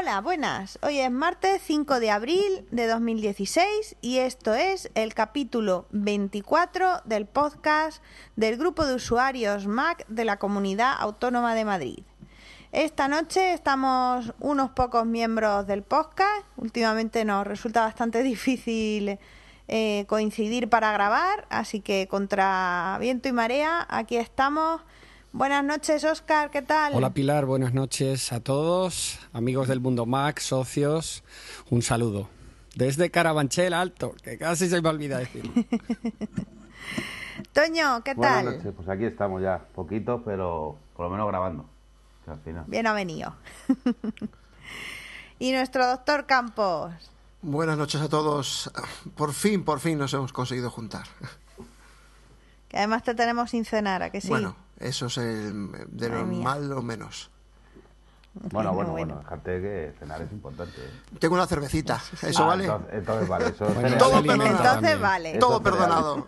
Hola, buenas. Hoy es martes 5 de abril de 2016 y esto es el capítulo 24 del podcast del grupo de usuarios Mac de la Comunidad Autónoma de Madrid. Esta noche estamos unos pocos miembros del podcast. Últimamente nos resulta bastante difícil eh, coincidir para grabar, así que contra viento y marea, aquí estamos Buenas noches, Oscar, ¿qué tal? Hola, Pilar, buenas noches a todos, amigos del Mundo Mac, socios, un saludo. Desde Carabanchel Alto, que casi se me olvida decir. Toño, ¿qué tal? Buenas noches, pues aquí estamos ya, poquito, pero por lo menos grabando. Bien ha venido. y nuestro doctor Campos. Buenas noches a todos. Por fin, por fin nos hemos conseguido juntar. Que además te tenemos sin cenar, ¿a que sí? Bueno, eso es de lo mal o menos. Bueno, bueno, bueno, dejarte que cenar es importante. ¿eh? Tengo una cervecita, ¿eso ah, vale? Entonces, vale, eso todo perdonado. Entonces vale. Todo perdonado.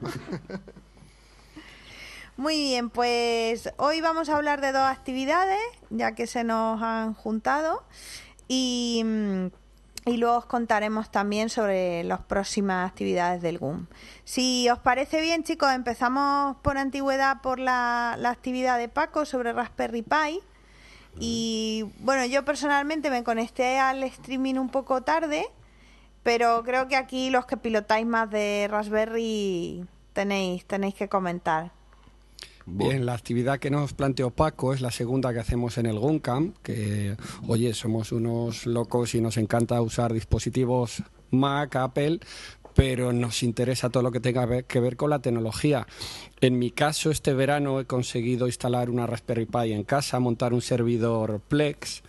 Muy bien, pues hoy vamos a hablar de dos actividades, ya que se nos han juntado. Y mm, y luego os contaremos también sobre las próximas actividades del GUM. Si os parece bien, chicos, empezamos por antigüedad por la, actividad de Paco sobre Raspberry Pi. Y bueno, yo personalmente me conecté al streaming un poco tarde, pero creo que aquí los que pilotáis más de Raspberry tenéis, tenéis que comentar. Bien, la actividad que nos planteó Paco es la segunda que hacemos en el GUNCAM, que, oye, somos unos locos y nos encanta usar dispositivos Mac, Apple, pero nos interesa todo lo que tenga que ver con la tecnología. En mi caso, este verano he conseguido instalar una Raspberry Pi en casa, montar un servidor Plex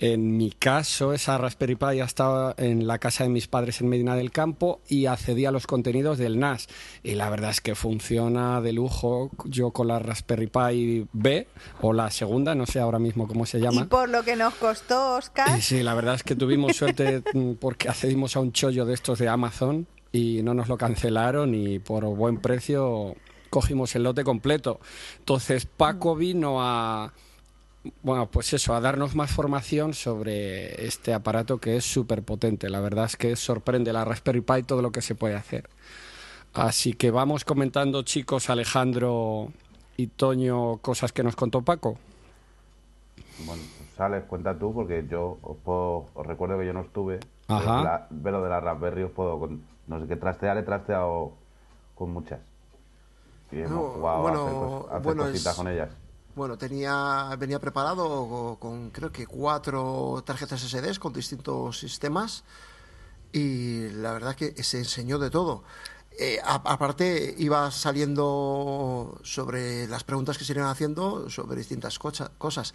en mi caso, esa Raspberry Pi estaba en la casa de mis padres en Medina del Campo y accedí a los contenidos del NAS. Y la verdad es que funciona de lujo. Yo con la Raspberry Pi B, o la segunda, no sé ahora mismo cómo se llama. Y por lo que nos costó, Oscar. sí, la verdad es que tuvimos suerte mm, porque accedimos a un chollo de estos de Amazon y no nos lo cancelaron y por buen precio cogimos el lote completo. Entonces Paco vino a bueno, pues eso, a darnos más formación sobre este aparato que es súper potente. La verdad es que sorprende la Raspberry Pi todo lo que se puede hacer. Así que vamos comentando, chicos, Alejandro y Toño, cosas que nos contó Paco. Bueno, pues Alex, cuenta tú, porque yo os, recuerdo que yo no estuve. Ajá. Pero de la Raspberry os puedo. No sé qué trastear, he trasteado con muchas. Y hemos jugado a hacer, cositas con ellas. Bueno, tenía, venía preparado con creo que cuatro tarjetas SD con distintos sistemas y la verdad que se enseñó de todo. Eh, aparte iba saliendo sobre las preguntas que se iban haciendo sobre distintas cosas.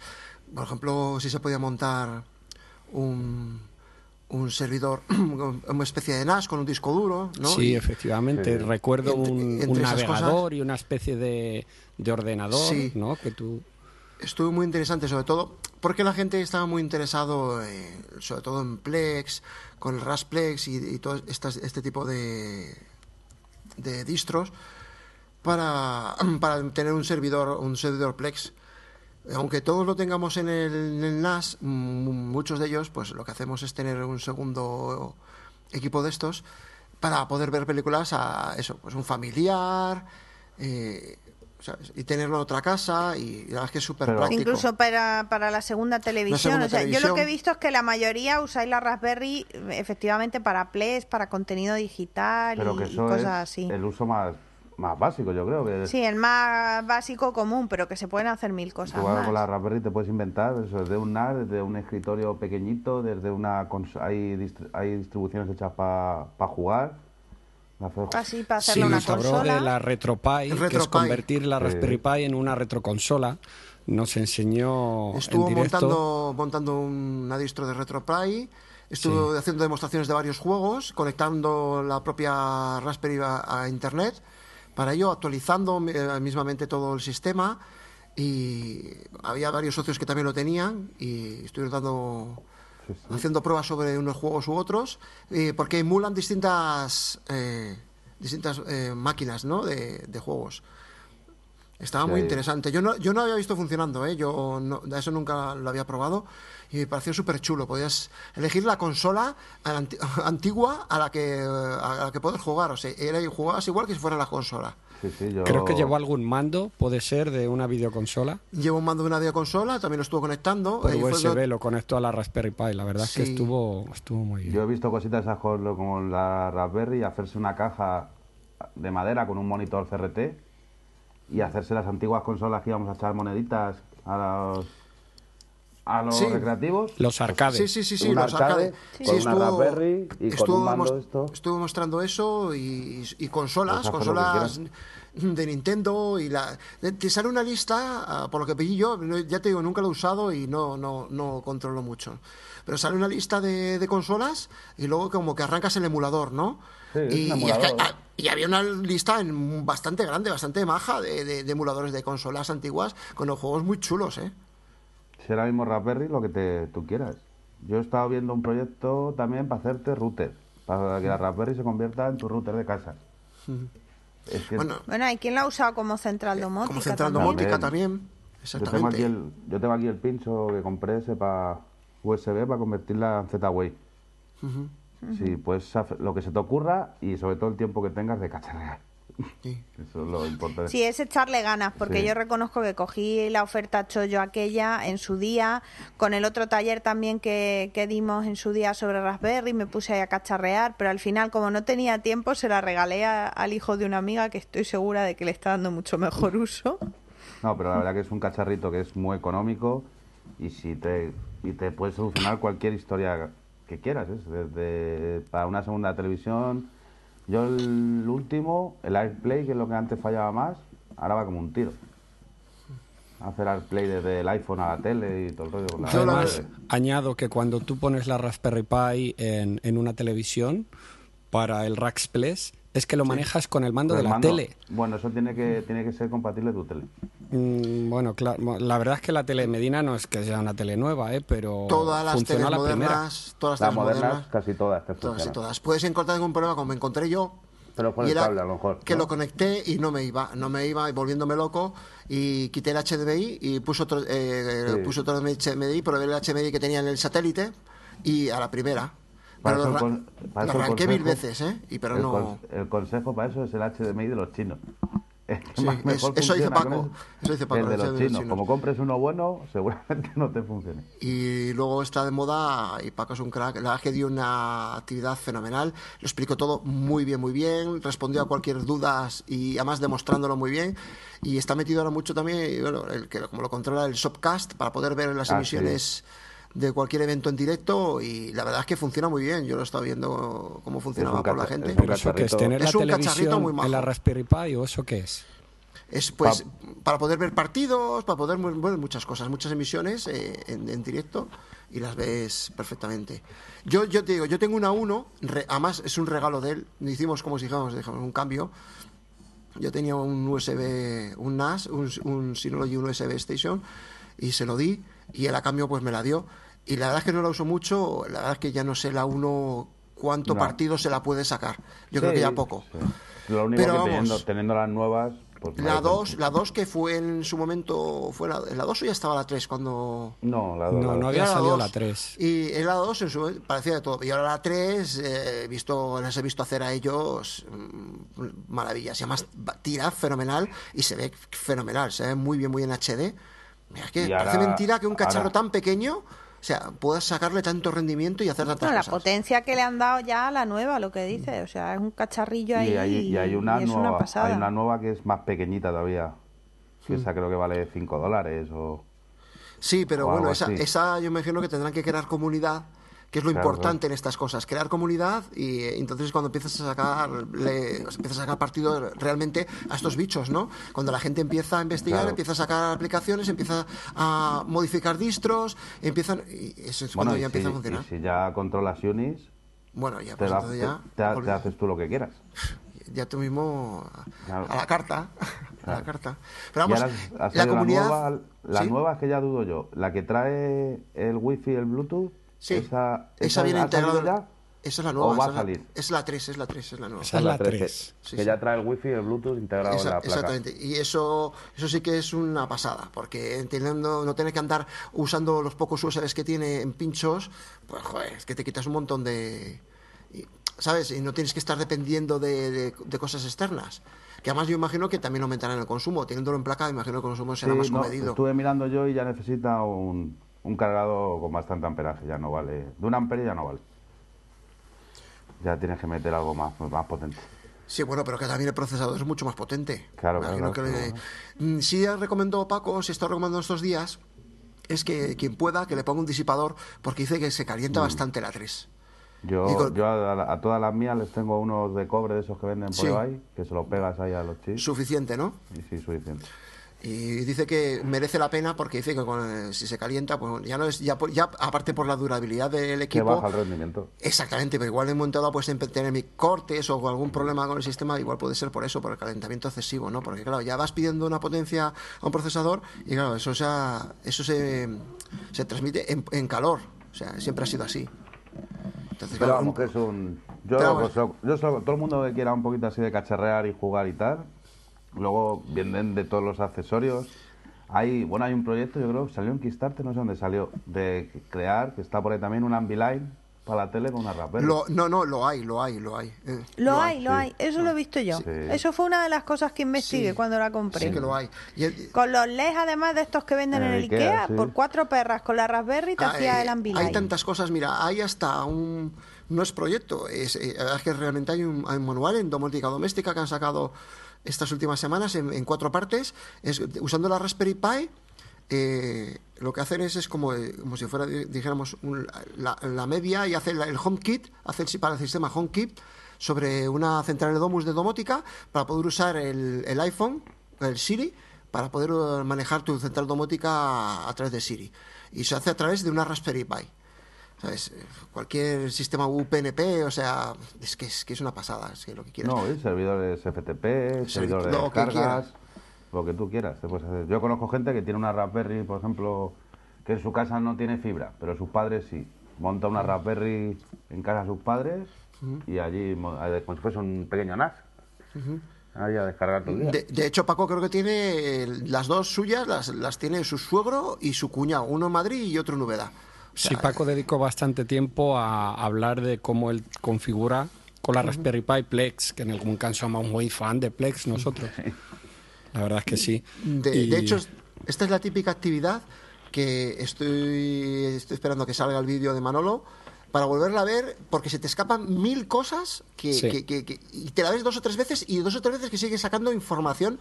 Por ejemplo, si se podía montar un, un servidor, una especie de NAS con un disco duro, ¿no? Sí, efectivamente. Recuerdo un, navegador y una especie de, de ordenador, ¿no? Que tú... Estuvo muy interesante, sobre todo porque la gente estaba muy interesado, sobre todo en Plex, con el Rasplex y, y todo este tipo de, de distros para, para tener un servidor, un servidor Plex aunque todos lo tengamos en el, NAS, muchos de ellos, pues lo que hacemos es tener un segundo equipo de estos para poder ver películas a eso, pues un familiar, eh, y tenerlo en otra casa y la verdad es que es súper práctico. Incluso para, para la segunda televisión. o sea, yo lo que he visto es que la mayoría usáis la Raspberry efectivamente para Plex, para contenido digital y, cosas así. El uso más más básico, yo creo. que Sí, el más básico común, pero que se pueden hacer mil cosas. más. con la Raspberry te puedes inventar eso, desde un NAS, desde un escritorio pequeñito, desde una hay, hay distribuciones hechas para jugar. Así, para hacerle sí, una consola. de la RetroPie, que es convertir la Raspberry Pi en una retroconsola. Nos enseñó Estuvo en montando, montando una distro de RetroPie. Estuvo haciendo demostraciones de varios juegos, conectando la propia Raspberry a Internet para ello, actualizando eh, mismamente todo el sistema y había varios socios que también lo tenían y estuvieron dando haciendo pruebas sobre unos juegos u otros eh, porque emulan distintas eh, distintas máquinas ¿no? de, juegos Estaba muy interesante. Yo no, yo no había visto funcionando, ¿eh? Yo no, eso nunca lo había probado y me pareció súper chulo. Podías elegir la consola antigua a la que, a la que puedes jugar. O sea, era, jugabas igual que si fuera la consola. Creo que llevó algún mando, puede ser, de una videoconsola. Llevo un mando de una videoconsola, también lo estuvo conectando. Por USB lo... conectó a la Raspberry Pi, la verdad es que estuvo, estuvo muy bien. Yo he visto cositas como la Raspberry, hacerse una caja de madera con un monitor CRT y hacerse las antiguas consolas que íbamos a echar moneditas a los a los recreativos. Los arcades. Sí, sí, sí, sí los arcades. Con una Raspberry y con un mando esto. Estuve mostrando eso y, y consolas, pues consolas de Nintendo y la te sale una lista ah, por lo que pedí yo ya te digo nunca lo he usado y no no no controlo mucho pero sale una lista de, de consolas y luego como que arrancas el emulador no y, y, había una lista bastante grande bastante maja de, de, emuladores de consolas antiguas con los juegos muy chulos eh si ahora mismo Raspberry lo que te, tú quieras yo he estado viendo un proyecto también para hacerte router para que la Raspberry se convierta en tu router de casa bueno, bueno, hay quien la ha usado como central domótica. Como central domótica también. Exactamente. Yo tengo, aquí el, pincho que compré ese para USB para convertirla en Z-Wave. Sí, pues lo que se te ocurra y sobre todo el tiempo que tengas de cacharrear. Sí. Eso es lo importante. Sí, es echarle ganas, porque yo reconozco que cogí la oferta Chollo aquella en su día, con el otro taller también que, que dimos en su día sobre Raspberry, me puse a cacharrear, pero al final, como no tenía tiempo, se la regalé al hijo de una amiga que estoy segura de que le está dando mucho mejor uso. No, pero la verdad que es un cacharrito que es muy económico y si te, y te puede solucionar cualquier historia que quieras, ¿eh? desde para una segunda televisión yo el último, el AirPlay, que es lo que antes fallaba más, ahora va como un tiro. Hacer AirPlay desde el iPhone a la tele y todo el rollo. Además, añado que cuando tú pones la Raspberry Pi en, en una televisión para el Raxpless, es que lo manejas con el mando de la tele. Bueno, eso tiene que, tiene que ser compatible tu tele. Mm, bueno, claro, la verdad es que la tele Medina no es que sea una tele nueva, ¿eh? pero todas las teles la modernas, todas las, modernas, casi todas te Todas todas. Puedes encontrar algún problema como me encontré yo. Pero con el cable, a lo mejor. Que lo conecté y no me iba, no me iba volviéndome loco y quité el HDMI y puse otro, eh, puse otro HDMI, probé el HDMI que tenía en el satélite y a la primera para lo, arranqué mil veces, ¿eh? Y pero el, no... el consejo para eso es el HDMI de los chinos. Sí, eso dice Paco. Eso dice Paco. El de los chinos. Como compres uno bueno, seguramente no te funcione. Y luego está de moda, y Paco es un crack, la verdad que dio una actividad fenomenal. Lo explicó todo muy bien, muy bien. Respondió a cualquier duda y además demostrándolo muy bien. Y está metido ahora mucho también, bueno, el que como lo controla el Shopcast, para poder ver las ah, emisiones de cualquier evento en directo y la verdad es que funciona muy bien. Yo lo he estado viendo cómo funcionaba con la gente. Es un, es tener la televisión muy en la Raspberry Pi o eso qué es? Es pues para poder ver partidos, para poder ver muchas cosas, muchas emisiones eh, en, directo y las ves perfectamente. Yo, yo te digo, yo tengo una 1, además es un regalo de él, hicimos como si dijéramos, un cambio. Yo tenía un USB, un NAS, un, un Synology, un USB Station y se lo di y él a cambio pues me la dio. Y la verdad es que no la uso mucho, la verdad es que ya no sé la uno cuánto partido se la puede sacar. Yo creo que ya poco. Lo único que teniendo, las nuevas... Pues la 2, la 2 que fue en su momento, fue la, la 2 o ya estaba la 3 cuando... No, la 2. No, no había salido la 3. Y en la 2 en su parecía de todo. Y ahora la 3, eh, visto, les he visto hacer a ellos mm, maravillas. Y además tira fenomenal y se ve fenomenal, se ve muy bien, muy en HD. Es que parece mentira que un cacharro tan pequeño o sea, puedas sacarle tanto rendimiento y hacer tantas La potencia que le han dado ya a la nueva, lo que dice. O sea, es un cacharrillo ahí. Y hay, una, nueva, hay una nueva que es más pequeñita todavía. Que esa creo que vale 5 dólares o. Sí, pero bueno, esa, esa yo me imagino que tendrán que crear comunidad que es lo importante en estas cosas, crear comunidad y eh, entonces cuando empiezas a sacar le, empiezas a sacar partido realmente a estos bichos, ¿no? Cuando la gente empieza a investigar, empieza a sacar aplicaciones, empieza a modificar distros, empiezan y eso es cuando ya empieza a funcionar. si ya controlas Unis, bueno, ya, pues ya te, haces tú lo que quieras. Ya tú mismo a, la carta, a la carta. Pero vamos, la comunidad, la nueva, la nueva que ya dudo yo, la que trae el wifi, el Bluetooth Sí, esa, esa, viene integrada. Esa es la nueva. ¿O va a salir? Es la 3, es la 3, es la nueva. Esa es la 3. que ya trae el wifi y el bluetooth integrado en la placa. Exactamente. Y eso, eso sí que es una pasada, porque teniendo, no tener que andar usando los pocos USBs que tiene en pinchos, pues joder, es que te quitas un montón de... ¿Sabes? Y no tienes que estar dependiendo de, de, cosas externas. Que además yo imagino que también aumentarán el consumo. Teniéndolo en placa, imagino que el consumo será más comedido. Estuve mirando yo y ya necesita un, un cargado con bastante amperaje. Ya no vale. De un ampere ya no vale ya tienes que meter algo más, más potente. Sí, bueno, pero que también el procesador es mucho más potente. Claro, claro. Mm, sí, recomendó Paco, si está recomendando estos días, es que quien pueda que le ponga un disipador, porque dice que se calienta mm. bastante la 3. Yo, yo a, todas las mías les tengo unos de cobre de esos que venden por ahí, que se lo pegas ahí a los chips. Suficiente, ¿no? Sí, suficiente. Y dice que merece la pena porque dice que si se calienta, pues ya no es, ya, ya aparte por la durabilidad del equipo. Que baja el rendimiento. Exactamente, pero igual en un momento dado puedes tener mi cortes o algún problema con el sistema, igual puede ser por eso, por el calentamiento excesivo, ¿no? Porque claro, ya vas pidiendo una potencia a un procesador y claro, eso, sea, eso se, se transmite en, calor. O sea, siempre ha sido así. Entonces, pero vamos, que es un. Yo, pues, yo todo el mundo que quiera un poquito así de cacharrear y jugar y tal, Luego vienen de todos los accesorios. Hay, bueno, hay un proyecto, yo creo, salió en Kickstarter, no sé dónde salió, de crear, que está por ahí también, un Ambilight para la tele con una Raspberry. no, no, lo hay, lo hay, lo hay. Eh. lo, hay, lo hay. Eso lo he visto yo. Eso fue una de las cosas que investigué cuando la compré. Sí que lo hay. Con los LEDs, además de estos que venden en, el Ikea, por cuatro perras con la Raspberry te ah, hacía el Ambilight. Hay tantas cosas, mira, hay hasta un... No es proyecto, es, eh, es que realmente hay un, hay un manual en domótica doméstica que han sacado estas últimas semanas en, cuatro partes, es, usando la Raspberry Pi. Eh, lo que hacen es, es como, eh, como si fuera, dijéramos, la, media y hace el HomeKit, hace el, para el sistema HomeKit sobre una central de Domus de domótica para poder usar el, el iPhone, el Siri, para poder manejar tu central domótica a través de Siri. Y se hace a través de una Raspberry Pi. ¿Sabes? Cualquier sistema UPnP, o sea, es que es, que es una pasada, es que lo que quieras. No, servidores FTP, servidores de descargas, lo que tú quieras. Yo conozco gente que tiene una Raspberry, por ejemplo, que en su casa no tiene fibra, pero sus padres sí. Monta una Raspberry en casa de sus padres y allí, como si fuese un pequeño NAS. Ahí a descargar todo de, de, hecho, Paco creo que tiene las dos suyas, las, las tiene su suegro y su cuñado, uno en Madrid y otro en Úbeda. Sí, Paco dedicó bastante tiempo a hablar de cómo él configura con la Raspberry Pi Plex, que en algún caso somos muy fan de Plex nosotros. La verdad es que sí. De, hecho, esta es la típica actividad que estoy, estoy esperando que salga el vídeo de Manolo para volverla a ver, porque se te escapan mil cosas que, y te la ves dos o tres veces y dos o tres veces que sigues sacando información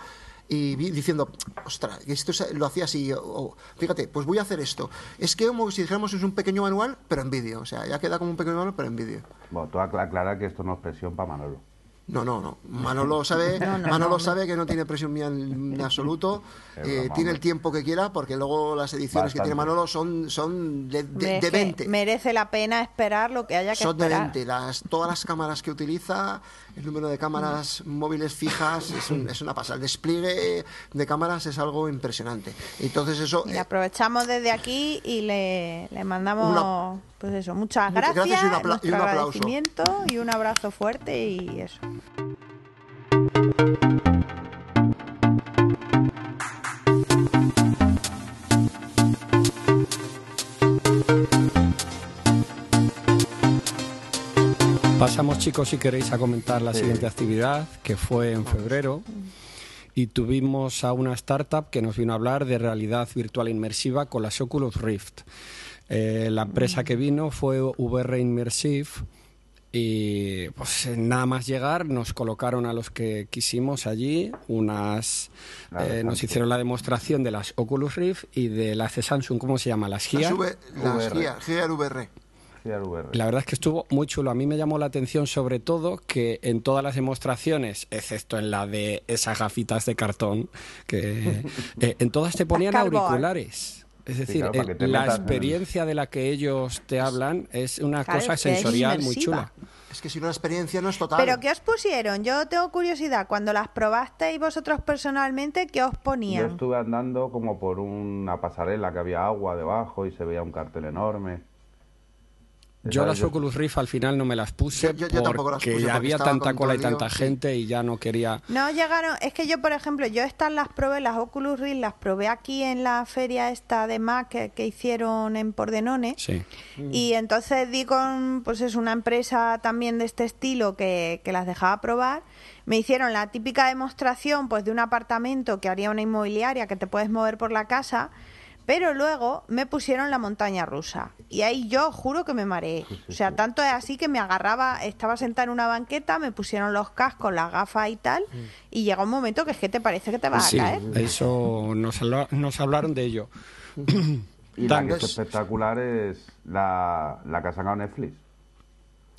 y diciendo, ostras, esto lo hacía así, o, fíjate, pues voy a hacer esto. Es que como si dijéramos es un pequeño manual, pero en vídeo, o sea, ya queda como un pequeño manual, pero en vídeo. Bueno, tú aclara que esto no es presión para Manolo. No, no, no. Manolo sabe, Manolo sabe que no tiene presión mía en, absoluto. Eh, tiene el tiempo que quiera, porque luego las ediciones que tiene Manolo son, son de, de, 20. Merece la pena esperar lo que haya que son esperar. Son de 20. Las, todas las cámaras que utiliza, el número de cámaras móviles fijas, es, es una pasada. El despliegue de cámaras es algo impresionante. Entonces eso... Y aprovechamos desde aquí y le, le mandamos... Pues eso, muchas gracias, y, un agradecimiento y un abrazo fuerte y eso. Pasamos chicos si queréis a comentar la siguiente actividad que fue en febrero. Y tuvimos a una startup que nos vino a hablar de realidad virtual inmersiva con las Oculus Rift. Eh, la empresa que vino fue VR Immersive y pues nada más llegar nos colocaron a los que quisimos allí unas eh, nos hicieron la demostración de las Oculus Rift y de las de Samsung cómo se llama las Gear las Gear, VR. La verdad es que estuvo muy chulo. A mí me llamó la atención sobre todo que en todas las demostraciones, excepto en la de esas gafitas de cartón, que eh, en todas te ponían auriculares. Es decir, eh, la experiencia de la que ellos te hablan es una cosa sensorial muy chula. Es que si una experiencia no es total. ¿Pero qué os pusieron? Yo tengo curiosidad. Cuando las probasteis vosotros personalmente, ¿qué os ponían? Yo estuve andando como por una pasarela que había agua debajo y se veía un cartel enorme. Yo las Oculus Rift al final no me las puse porque había tanta cola y tanta gente y ya no quería... No llegaron, es que yo por ejemplo, yo estas las probé, las Oculus Rift las probé aquí en la feria esta de Mac que, hicieron en Pordenone. Sí. y entonces di con, pues es una empresa también de este estilo que, que las dejaba probar. Me hicieron la típica demostración pues de un apartamento que haría una inmobiliaria que te puedes mover por la casa pero luego me pusieron la montaña rusa y ahí yo juro que me mareé. O sea, tanto es así que me agarraba, estaba sentada en una banqueta, me pusieron los cascos, las gafas y tal, mm. y llega un momento que es que te parece que te vas a caer. Eso nos, nos hablaron de ello. y la que es espectacular es la, la que ha sacado Netflix.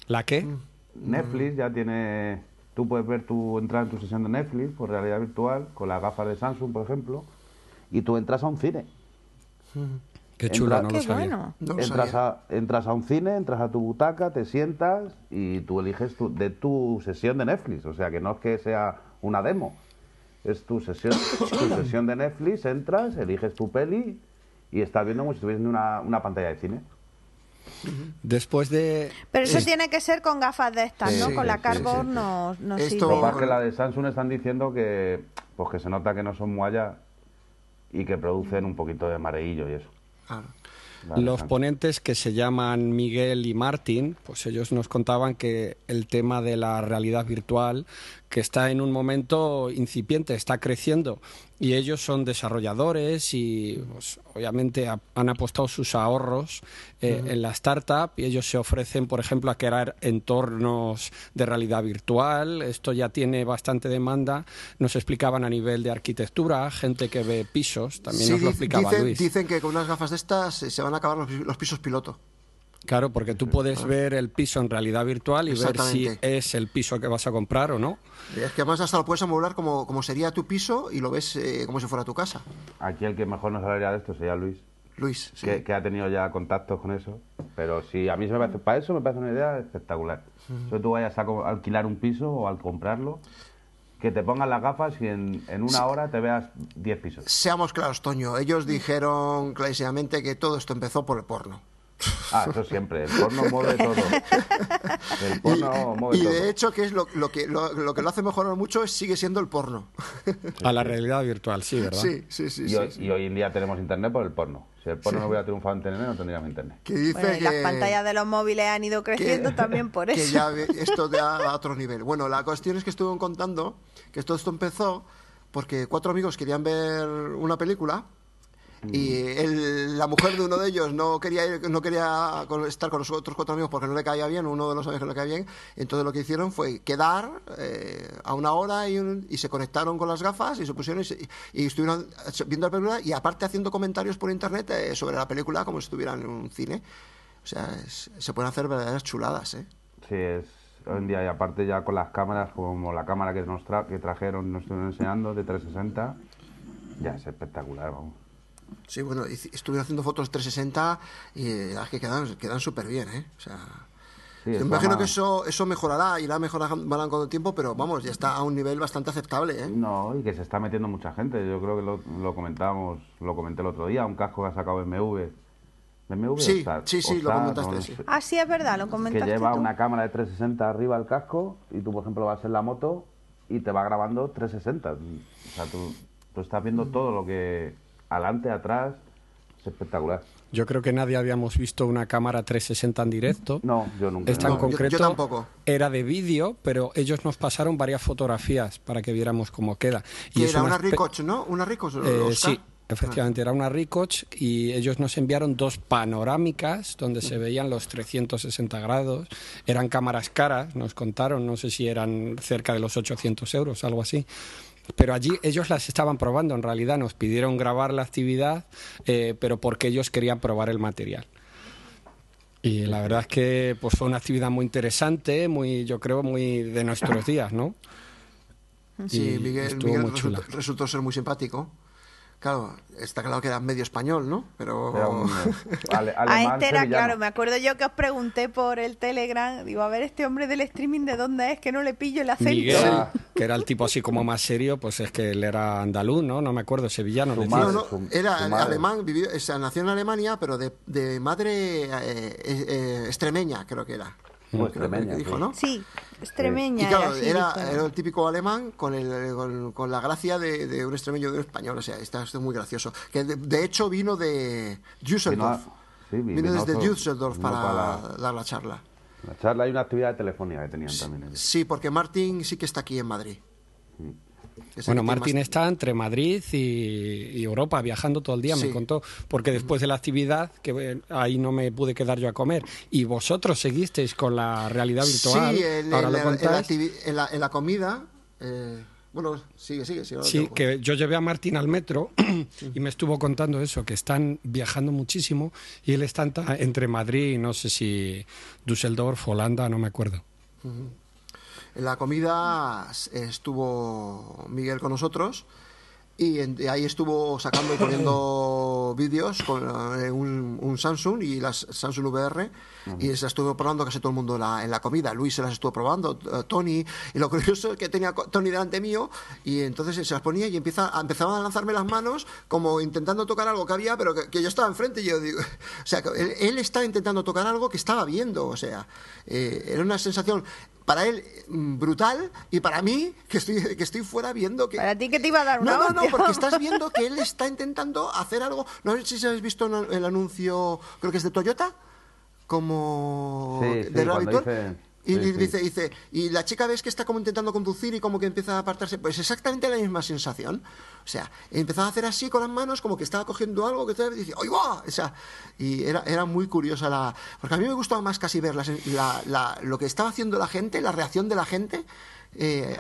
¿La qué? Mm. Netflix ya tiene. Tú puedes ver tu entrar en tu sesión de Netflix por realidad virtual con las gafas de Samsung, por ejemplo, y tú entras a un cine. Qué chulo, no lo sabía. entras, A, entras a un cine, entras a tu butaca, te sientas y tú eliges de tu sesión de Netflix. O sea, que no es que sea una demo. Es tu sesión, tu sesión de Netflix, entras, eliges tu peli y estás viendo como si estuvieras una, una pantalla de cine. Después de... Pero eso tiene que ser con gafas de estas, ¿no? con la Carbon no, no Esto... que la de Samsung están diciendo que, pues que se nota que no son muallas y que producen un poquito de mareillo y eso. Los ponentes que se llaman Miguel y Martín, pues ellos nos contaban que el tema de la realidad virtual que está en un momento incipiente, está creciendo y ellos son desarrolladores y pues, obviamente han apostado sus ahorros eh, en la startup y ellos se ofrecen, por ejemplo, a crear entornos de realidad virtual. Esto ya tiene bastante demanda. Nos explicaban a nivel de arquitectura, gente que ve pisos, también nos lo explicaba dicen, Luis. Dicen que con unas gafas de estas eh, se van a acabar los pisos piloto. Claro, porque tú puedes ver el piso en realidad virtual y ver si es el piso que vas a comprar o no. Es que además hasta lo puedes amueblar como, como sería tu piso y lo ves eh, como si fuera tu casa. Aquí el que mejor nos hablaría de esto sería Luis. Luis, sí. que, ha tenido ya contactos con eso. Pero sí, a mí se me parece, para eso me parece una idea espectacular. Uh tú vayas a alquilar un piso o al comprarlo, que te pongan las gafas y en, en una hora te veas 10 pisos. Seamos claros, Toño. Ellos dijeron clarísimamente que todo esto empezó por el porno. Ah, eso siempre. El porno mueve todo. El porno y, y de hecho, que es lo, lo que lo, que lo hace mejorar mucho es sigue siendo el porno. A la realidad virtual, sí, ¿verdad? Sí, sí, sí. Y, hoy, y hoy en día tenemos internet por el porno. Si el porno no hubiera triunfado en internet, no tendríamos internet. Que dice que, las pantallas de los móviles han ido creciendo también por eso. Que ya esto ya a otro nivel. Bueno, la cuestión es que estuve contando que todo esto empezó porque cuatro amigos querían ver una película y la mujer de uno de ellos no quería no quería estar con los otros cuatro amigos porque no le caía bien, uno de los amigos no le caía bien, entonces lo que hicieron fue quedar eh, a una hora y, y, se conectaron con las gafas y se pusieron y, estuvieron viendo la película y aparte haciendo comentarios por internet eh, sobre la película como si estuvieran en un cine. O sea, se pueden hacer verdaderas chuladas, ¿eh? Sí, es hoy en día y aparte ya con las cámaras como la cámara que nos que trajeron nos estuvieron enseñando de 360 ya es espectacular vamos Sí, bueno, estuve haciendo fotos 360 y las que quedan, quedan súper bien, ¿eh? O sea, me imagino que eso, eso mejorará, irá mejorará con el tiempo, pero vamos, ya está a un nivel bastante aceptable, ¿eh? No, y que se está metiendo mucha gente. Yo creo que lo, lo comentábamos, lo comenté el otro día, un casco que ha sacado BMW. BMW sí, sí, sí, lo comentaste. Ah, sí, es verdad, lo comentaste. Que lleva una cámara de 360 arriba al casco y tú, por ejemplo, vas en la moto y te va grabando 360. O sea, tú, tú estás viendo mm. todo lo que adelante, atrás, es espectacular. Yo creo que nadie habíamos visto una cámara 360 en directo. No, yo nunca. Esta en concreto yo, tampoco. era de vídeo, pero ellos nos pasaron varias fotografías para que viéramos cómo queda. Y era una, Ricoch, ¿no? Una Ricoch. Eh, sí, efectivamente, era una Ricoch y ellos nos enviaron dos panorámicas donde se veían los 360 grados. Eran cámaras caras, nos contaron, no sé si eran cerca de los 800 euros, algo así pero allí ellos las estaban probando, en realidad nos pidieron grabar la actividad, eh, pero porque ellos querían probar el material. Y la verdad es que pues, fue una actividad muy interesante, muy, yo creo, muy de nuestros días, ¿no? Sí, Miguel, resultó, ser muy simpático Claro, está claro que era medio español, ¿no? Pero. a este era claro, me acuerdo yo que os pregunté por el Telegram, digo, a ver, este hombre del streaming, ¿de dónde es? Que no le pillo el acento. Miguel, que era el tipo así como más serio, pues es que él era andaluz, ¿no? No me acuerdo, sevillano. no, no, era alemán, vivió, o sea, nació en Alemania, pero de, de madre eh, eh, extremeña, creo que era. extremeña, dijo, ¿no? Sí, extremeña. Y claro, era, era, el típico alemán con, el, con, la gracia de, un extremeño de un español. O sea, está, esto es muy gracioso. Que de, hecho vino de Düsseldorf. vino, desde Düsseldorf para, dar la charla. La charla hay una actividad de telefonía que tenían también. Sí, porque Martín sí que está aquí en Madrid. Bueno, Martín está entre Madrid y, Europa viajando todo el día, me contó, porque después de la actividad, que eh, ahí no me pude quedar yo a comer, y vosotros seguisteis con la realidad virtual. Sí, en, la, comida. Eh, bueno, sigue, sigue. sí, que yo llevé a Martín al metro y me estuvo contando eso, que están viajando muchísimo y él está entre Madrid y no sé si Düsseldorf, Holanda, no me acuerdo. En la comida estuvo Miguel con nosotros y ahí estuvo sacando y poniendo vídeos con eh, un, Samsung y las Samsung VR y se las estuvo probando casi todo el mundo en la comida. Luis se las estuvo probando, eh, Tony, y lo curioso es que tenía Tony delante mío y entonces se las ponía y empieza, empezaba a lanzarme las manos como intentando tocar algo que había, pero que, yo estaba enfrente y yo digo, o sea, él, él, estaba intentando tocar algo que estaba viendo, o sea, eh, era una sensación para él mm, brutal y para mí que estoy que estoy fuera viendo que para ti que te iba a dar una no no no porque estás viendo que él está intentando hacer algo. No sé si habéis visto el anuncio creo que es de Toyota como de sí, y, dice, dice, y la chica ves que está como intentando conducir y como que empieza a apartarse. Pues exactamente la misma sensación. O sea, empezaba a hacer así con las manos, como que estaba cogiendo algo que te dice, ¡ay, va! O sea, y era, era muy curiosa la. Porque a mí me gustaba más casi ver la, lo que estaba haciendo la gente, la reacción de la gente eh,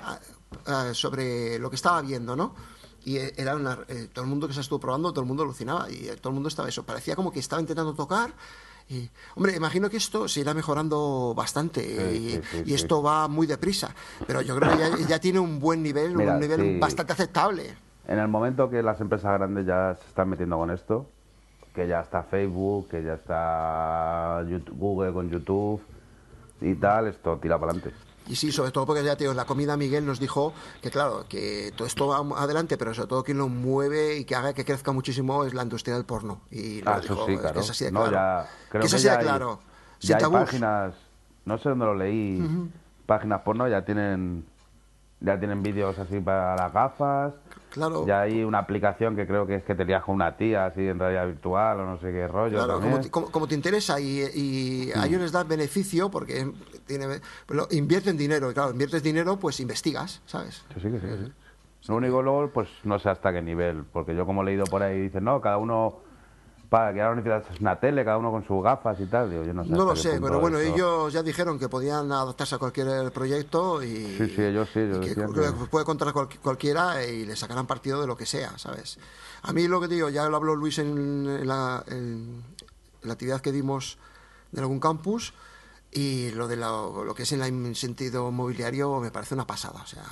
sobre lo que estaba viendo, ¿no? y era una, eh, todo el mundo que se estuvo probando, todo el mundo alucinaba y todo el mundo estaba eso. Parecía como que estaba intentando tocar hombre, imagino que esto se irá mejorando bastante y, esto va muy deprisa, pero yo creo que ya, tiene un buen nivel, un nivel bastante aceptable. En el momento que las empresas grandes ya se están metiendo con esto, que ya está Facebook, que ya está Google con YouTube y tal, esto tira para adelante. Y sí, sobre todo porque ya te la comida Miguel nos dijo que claro, que todo esto va adelante, pero sobre todo quien lo mueve y que haga que crezca muchísimo es la industria del porno. Y ah, eso sí, claro. Que es así de claro. que es así de claro. ya hay páginas, no sé dónde lo leí, páginas porno ya tienen ya tienen vídeos así para las gafas. Claro. Ya hay una aplicación que creo que es que te con una tía así en realidad virtual o no sé qué rollo. Claro, como te, interesa y, y a ellos les da beneficio porque tiene, invierten dinero y claro, inviertes dinero pues investigas, ¿sabes? Sí, sí, sí. sí. Lo único luego, pues no sé hasta qué nivel, porque yo como he leído por ahí, dicen, no, cada uno para que ahora necesitas una tele, cada uno con sus gafas y tal. yo no, sé no lo sé, pero bueno, ellos ya dijeron que podían adaptarse a cualquier proyecto y, sí, sí, ellos sí, que, puede contar cualquiera y le sacarán partido de lo que sea, ¿sabes? A mí lo que digo, ya lo habló Luis en, la, en la actividad que dimos de algún campus, y lo de lo, que es en el sentido mobiliario me parece una pasada. O sea,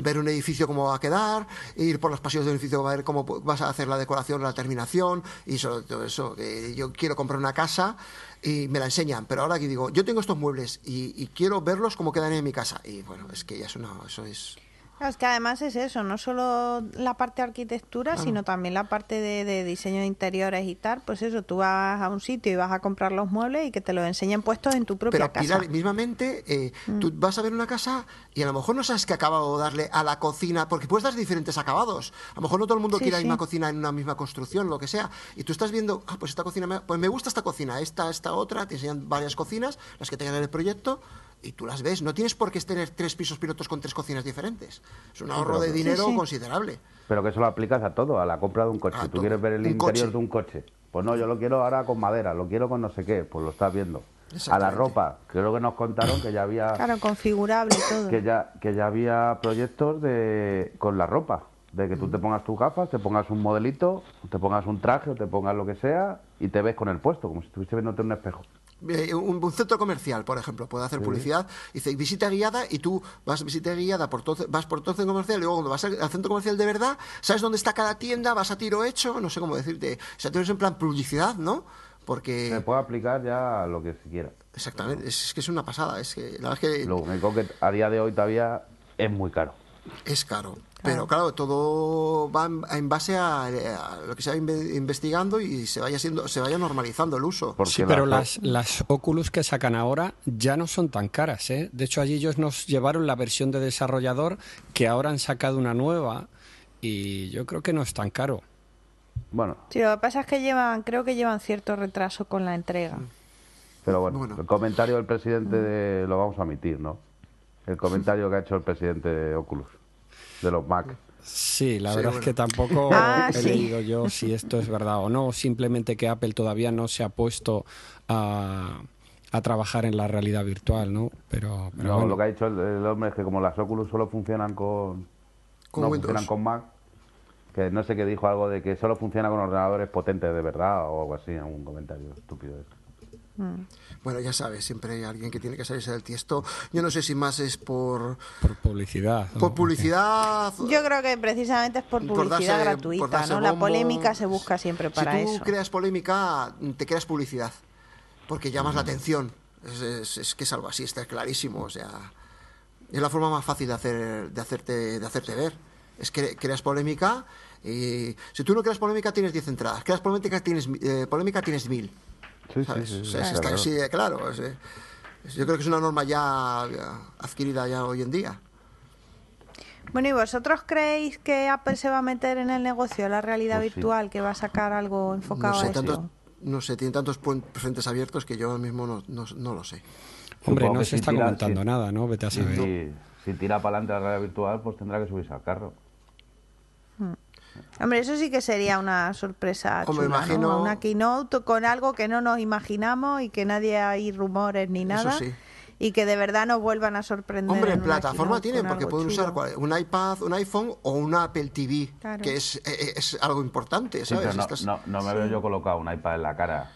ver un edificio cómo va a quedar, ir por los pasillos del edificio, ver cómo vas a hacer la decoración, la terminación y sobre todo eso. Que yo quiero comprar una casa y me la enseñan, pero ahora que digo, yo tengo estos muebles y, y quiero verlos cómo quedan en mi casa. Y bueno, es que ya es una, eso es es que además es eso, no solo la parte de arquitectura, sino también la parte de, diseño de interiores y tal. Pues eso, tú vas a un sitio y vas a comprar los muebles y que te los enseñen puestos en tu propia casa. Pero mismamente, eh, mm. tú vas a ver una casa y a lo mejor no sabes qué acabado darle a la cocina, porque puedes dar diferentes acabados. A lo mejor no todo el mundo quiere la misma cocina en una misma construcción, lo que sea. Y tú estás viendo, ah, pues esta cocina, me, pues me gusta esta cocina, esta, esta otra, te enseñan varias cocinas, las que tengan en el proyecto y tú las ves. No tienes por qué tener tres pisos pilotos con tres cocinas diferentes. Es un ahorro de dinero considerable. Pero que eso lo aplicas a todo, a la compra de un coche. tú quieres ver el interior de un coche. Pues no, yo lo quiero ahora con madera, lo quiero con no sé qué, pues lo estás viendo. A la ropa, creo que nos contaron que ya había... Claro, configurable todo. Que ya, que ya había proyectos de con la ropa, de que tú te pongas tus gafas, te pongas un modelito, te pongas un traje o te pongas lo que sea y te ves con el puesto, como si estuviese viéndote en un espejo. Eh, un, centro comercial, por ejemplo, puede hacer publicidad, dice visita guiada y tú vas a visita guiada, por todo, vas por todo el centro comercial y luego cuando vas al, centro comercial de verdad, sabes dónde está cada tienda, vas a tiro hecho, no sé cómo decirte. O sea, tienes en plan publicidad, ¿no? Porque... Se puede aplicar ya lo que se quiera. Exactamente, es, que es una pasada. Es que, la que... Lo único que a día de hoy todavía es muy caro. Es caro. Pero claro, todo va en, base a, lo que se va investigando y se vaya siendo, se vaya normalizando el uso. sí, pero las, las Oculus que sacan ahora ya no son tan caras. ¿eh? De hecho, allí ellos nos llevaron la versión de desarrollador que ahora han sacado una nueva y yo creo que no es tan caro. Bueno. Sí, lo que pasa es que llevan, creo que llevan cierto retraso con la entrega. Pero bueno, el comentario del presidente lo vamos a omitir, ¿no? El comentario que ha hecho el presidente de Oculus de los Mac. Sí, la verdad es que tampoco ah, he leído yo si esto es verdad o no, simplemente que Apple todavía no se ha puesto a, a trabajar en la realidad virtual, ¿no? Pero, no, lo que ha dicho el, hombre es que como las Oculus solo funcionan con, no funcionan con Mac, que no sé qué dijo algo de que solo funciona con ordenadores potentes de verdad o algo así, algún comentario estúpido. Mm. Bueno, ya sabes, siempre hay alguien que tiene que salirse del tiesto. Yo no sé si más es por... Por publicidad. Por publicidad. Yo creo que precisamente es por publicidad gratuita, ¿no? La polémica se busca siempre para eso. Si tú creas polémica, te creas publicidad, porque llamas la atención. Es, que es algo así, está clarísimo. O sea, es la forma más fácil de, hacer, de, hacerte, de hacerte ver. Es que creas polémica y si tú no creas polémica tienes 10 entradas, creas polémica tienes, eh, polémica tienes 1000. Sí, sí, sí, está así de claro. yo creo que es una norma ya adquirida ya hoy en día. Bueno, ¿y vosotros creéis que Apple se va a meter en el negocio la realidad pues virtual, que va a sacar algo enfocado no sé, a eso? no sé, tiene tantos frentes abiertos que yo ahora mismo no, no, lo sé. Hombre, no se está comentando nada, ¿no? Vete a saber. Si, tira para adelante la realidad virtual, pues tendrá que subirse al carro. Hmm. Hombre, eso sí que sería una sorpresa chula, imagino... Una keynote con algo que no nos imaginamos y que nadie hay rumores ni nada. Y que de verdad nos vuelvan a sorprender. Hombre, en plataforma tienen, porque pueden usar un iPad, un iPhone o un Apple TV, que es, eh, eh, es, algo importante, ¿sabes? no, no, me veo yo colocado un iPad en la cara.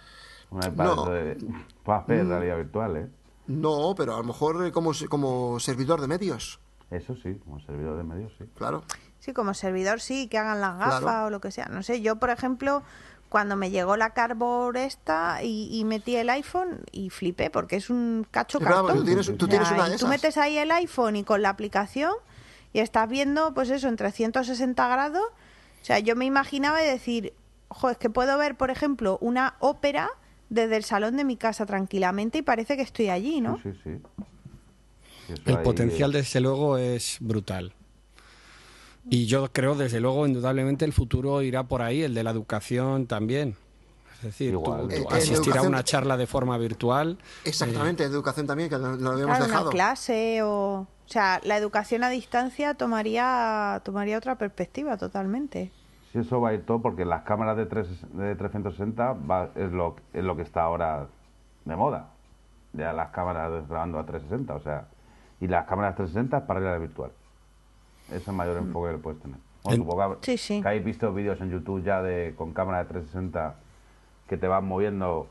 Un iPad de, para hacer mm. realidad virtual, ¿eh? No, pero a lo mejor como, como servidor de medios. Eso sí, como servidor de medios, sí. Claro. Sí, como servidor sí, que hagan las gafas o lo que sea. No sé, yo por ejemplo, cuando me llegó la Cardboard esta y, metí el iPhone y flipé porque es un cacho cartón. tú tienes, una de Tú metes ahí el iPhone y con la aplicación y estás viendo pues eso en 360 grados. O sea, yo me imaginaba y decir, ojo, es que puedo ver, por ejemplo, una ópera desde el salón de mi casa tranquilamente y parece que estoy allí, ¿no? Sí, sí, sí. El potencial, desde luego, es brutal. Y yo creo, desde luego, indudablemente el futuro irá por ahí, el de la educación también. Es decir, eh, asistir a una charla de forma virtual. Exactamente, eh, educación también, que lo, habíamos dejado. Una clase o... O sea, la educación a distancia tomaría, tomaría otra perspectiva totalmente. Sí, eso va a ir todo porque las cámaras de, 3, de 360 va, es, lo, es lo que está ahora de moda. Ya las cámaras grabando a 360, o sea, y las cámaras 360 para realidad virtual. Es el mayor mm. enfoque que puedes tener. sí, sí. que habéis visto vídeos en YouTube ya de con cámara de 360 que te van moviendo.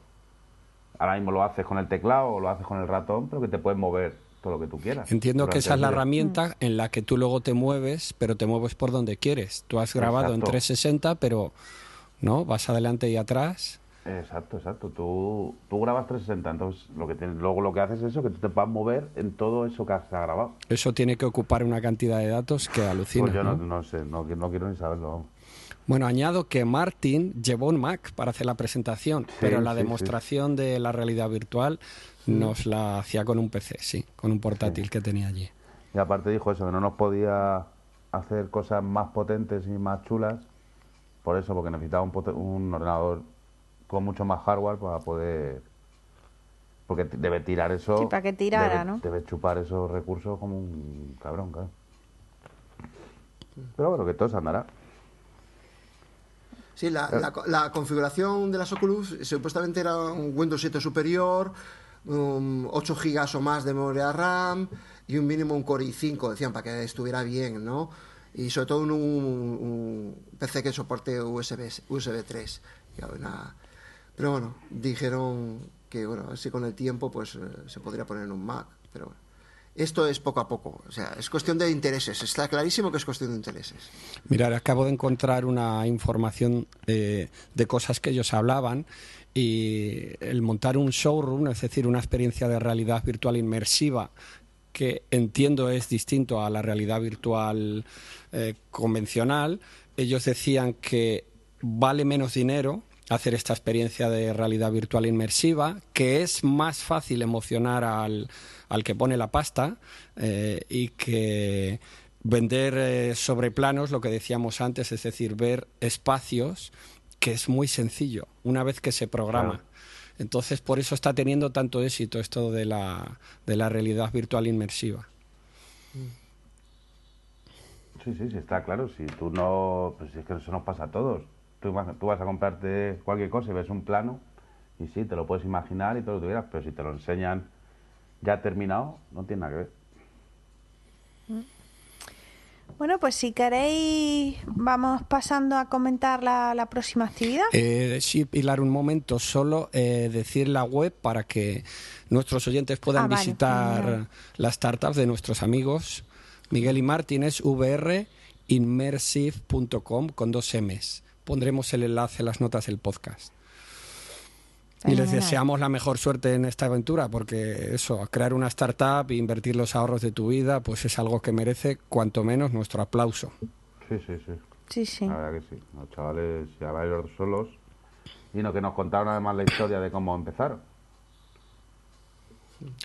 Ahora mismo lo haces con el teclado o lo haces con el ratón, pero que te puedes mover todo lo que tú quieras. Entiendo que esa es la herramienta en la que tú luego te mueves, pero te mueves por donde quieres. Tú has grabado en 360, pero no vas adelante y atrás. Exacto, exacto. Tú, tú grabas 360, entonces lo que luego lo que haces es eso, que tú te vas a mover en todo eso que has grabado. Eso tiene que ocupar una cantidad de datos que alucina. Pues yo no, sé, no, quiero ni saberlo. Bueno, añado que Martin llevó un Mac para hacer la presentación, pero la demostración de la realidad virtual nos la hacía con un PC, sí, con un portátil que tenía allí. Y aparte dijo eso, que no nos podía hacer cosas más potentes y más chulas, por eso, porque necesitaba un, un ordenador con mucho más hardware para poder porque debe tirar eso sí, para que tirara debe, no debe chupar esos recursos como un cabrón claro pero bueno que todo se andará Sí, la, eh. la, configuración de las Oculus supuestamente era un Windows 7 superior, 8 gigas o más de memoria RAM y un mínimo un Core i5, decían, para que estuviera bien, ¿no? Y sobre todo un, un, PC que soporte USB, USB 3. Y una, pero bueno, dijeron que bueno, así con el tiempo pues eh, se podría poner en un Mac, pero bueno. Esto es poco a poco, o sea, es cuestión de intereses, está clarísimo que es cuestión de intereses. Mirar, acabo de encontrar una información de cosas que ellos hablaban y el montar un showroom, es decir, una experiencia de realidad virtual inmersiva que entiendo es distinto a la realidad virtual eh, convencional, ellos decían que vale menos dinero hacer esta experiencia de realidad virtual inmersiva, que es más fácil emocionar al, al que pone la pasta eh, y que vender eh, sobre planos, lo que decíamos antes, es decir, ver espacios, que es muy sencillo una vez que se programa. Entonces, por eso está teniendo tanto éxito esto de la, de la realidad virtual inmersiva. Sí, sí, sí, está claro. Si tú no, pues es que eso nos pasa a todos tú vas, a comprarte cualquier cosa y ves un plano y sí, te lo puedes imaginar y todo lo que quieras, pero si te lo enseñan ya terminado, no tiene nada que ver. Mm. Bueno, pues si queréis, vamos pasando a comentar la, próxima actividad. Eh, sí, Pilar, un momento, solo eh, decir la web para que nuestros oyentes puedan ah, visitar las startups de nuestros amigos. Miguel y Martínez, vrinmersive.com con dos M's pondremos el enlace en las notas del podcast. Y les deseamos la mejor suerte en esta aventura, porque eso, crear una startup e invertir los ahorros de tu vida, pues es algo que merece cuanto menos nuestro aplauso. Sí, sí, sí. Sí, sí. La verdad que sí. Los chavales ya van solos y no que nos contaron además la historia de cómo empezaron.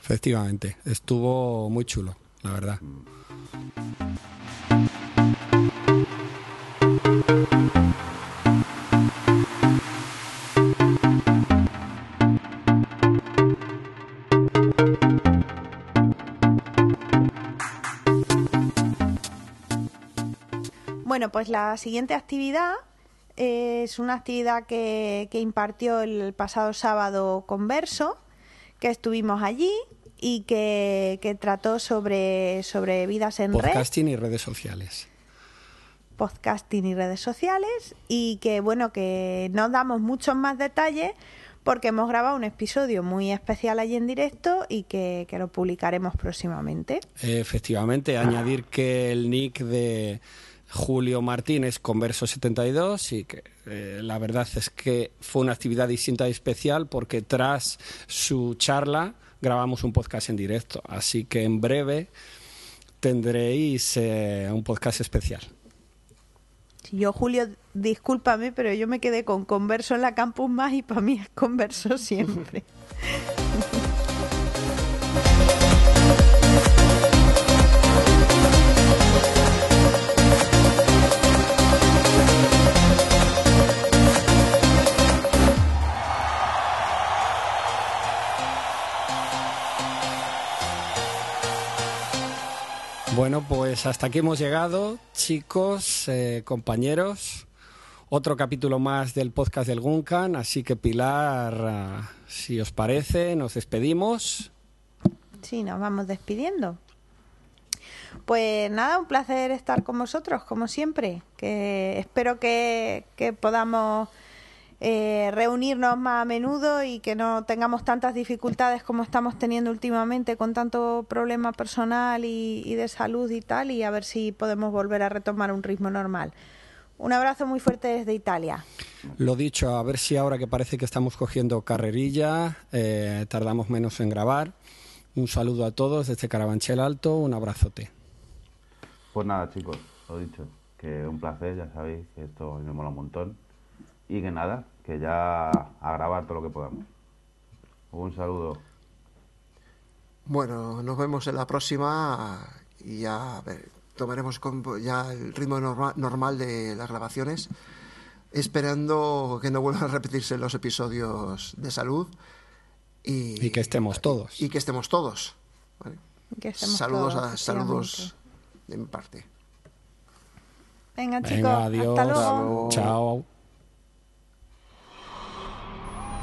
Efectivamente, estuvo muy chulo, la verdad. Mm. Bueno, pues la siguiente actividad es una actividad que, impartió el pasado sábado Converso, que estuvimos allí y que, trató sobre, sobre vidas en red. Podcasting y redes sociales. Podcasting y redes sociales y que bueno, que no damos muchos más detalles porque hemos grabado un episodio muy especial allí en directo y que, que lo publicaremos próximamente. Efectivamente, añadir que el nick de Julio Martínez Converso 72 y que eh, la verdad es que fue una actividad distinta y especial porque tras su charla grabamos un podcast en directo. Así que en breve tendréis eh, un podcast especial. Yo, Julio, discúlpame, pero yo me quedé con Converso en la Campus Más y para mí es Converso siempre. Bueno, pues hasta aquí hemos llegado, chicos, eh, compañeros. Otro capítulo más del podcast del Guncan, así que Pilar, ah, si os parece, nos despedimos. Sí, nos vamos despidiendo. Pues nada, un placer estar con vosotros, como siempre. Que espero que, que podamos eh, reunirnos más a menudo y que no tengamos tantas dificultades como estamos teniendo últimamente con tanto problema personal y, de salud y tal, y a ver si podemos volver a retomar un ritmo normal. Un abrazo muy fuerte desde Italia. Lo dicho, a ver si ahora que parece que estamos cogiendo carrerilla, eh, tardamos menos en grabar. Un saludo a todos desde Carabanchel Alto, un abrazote. Pues nada, chicos, lo dicho, que un placer, ya sabéis que esto me mola un montón y que nada, que ya a grabar todo lo que podamos. Un saludo. Bueno, nos vemos en la próxima y ya tomaremos ya el ritmo normal de las grabaciones, esperando que no vuelvan a repetirse los episodios de salud. Y, que estemos todos. Y que estemos todos. saludos a, saludos de mi parte. Venga, chicos. Hasta luego. Chao.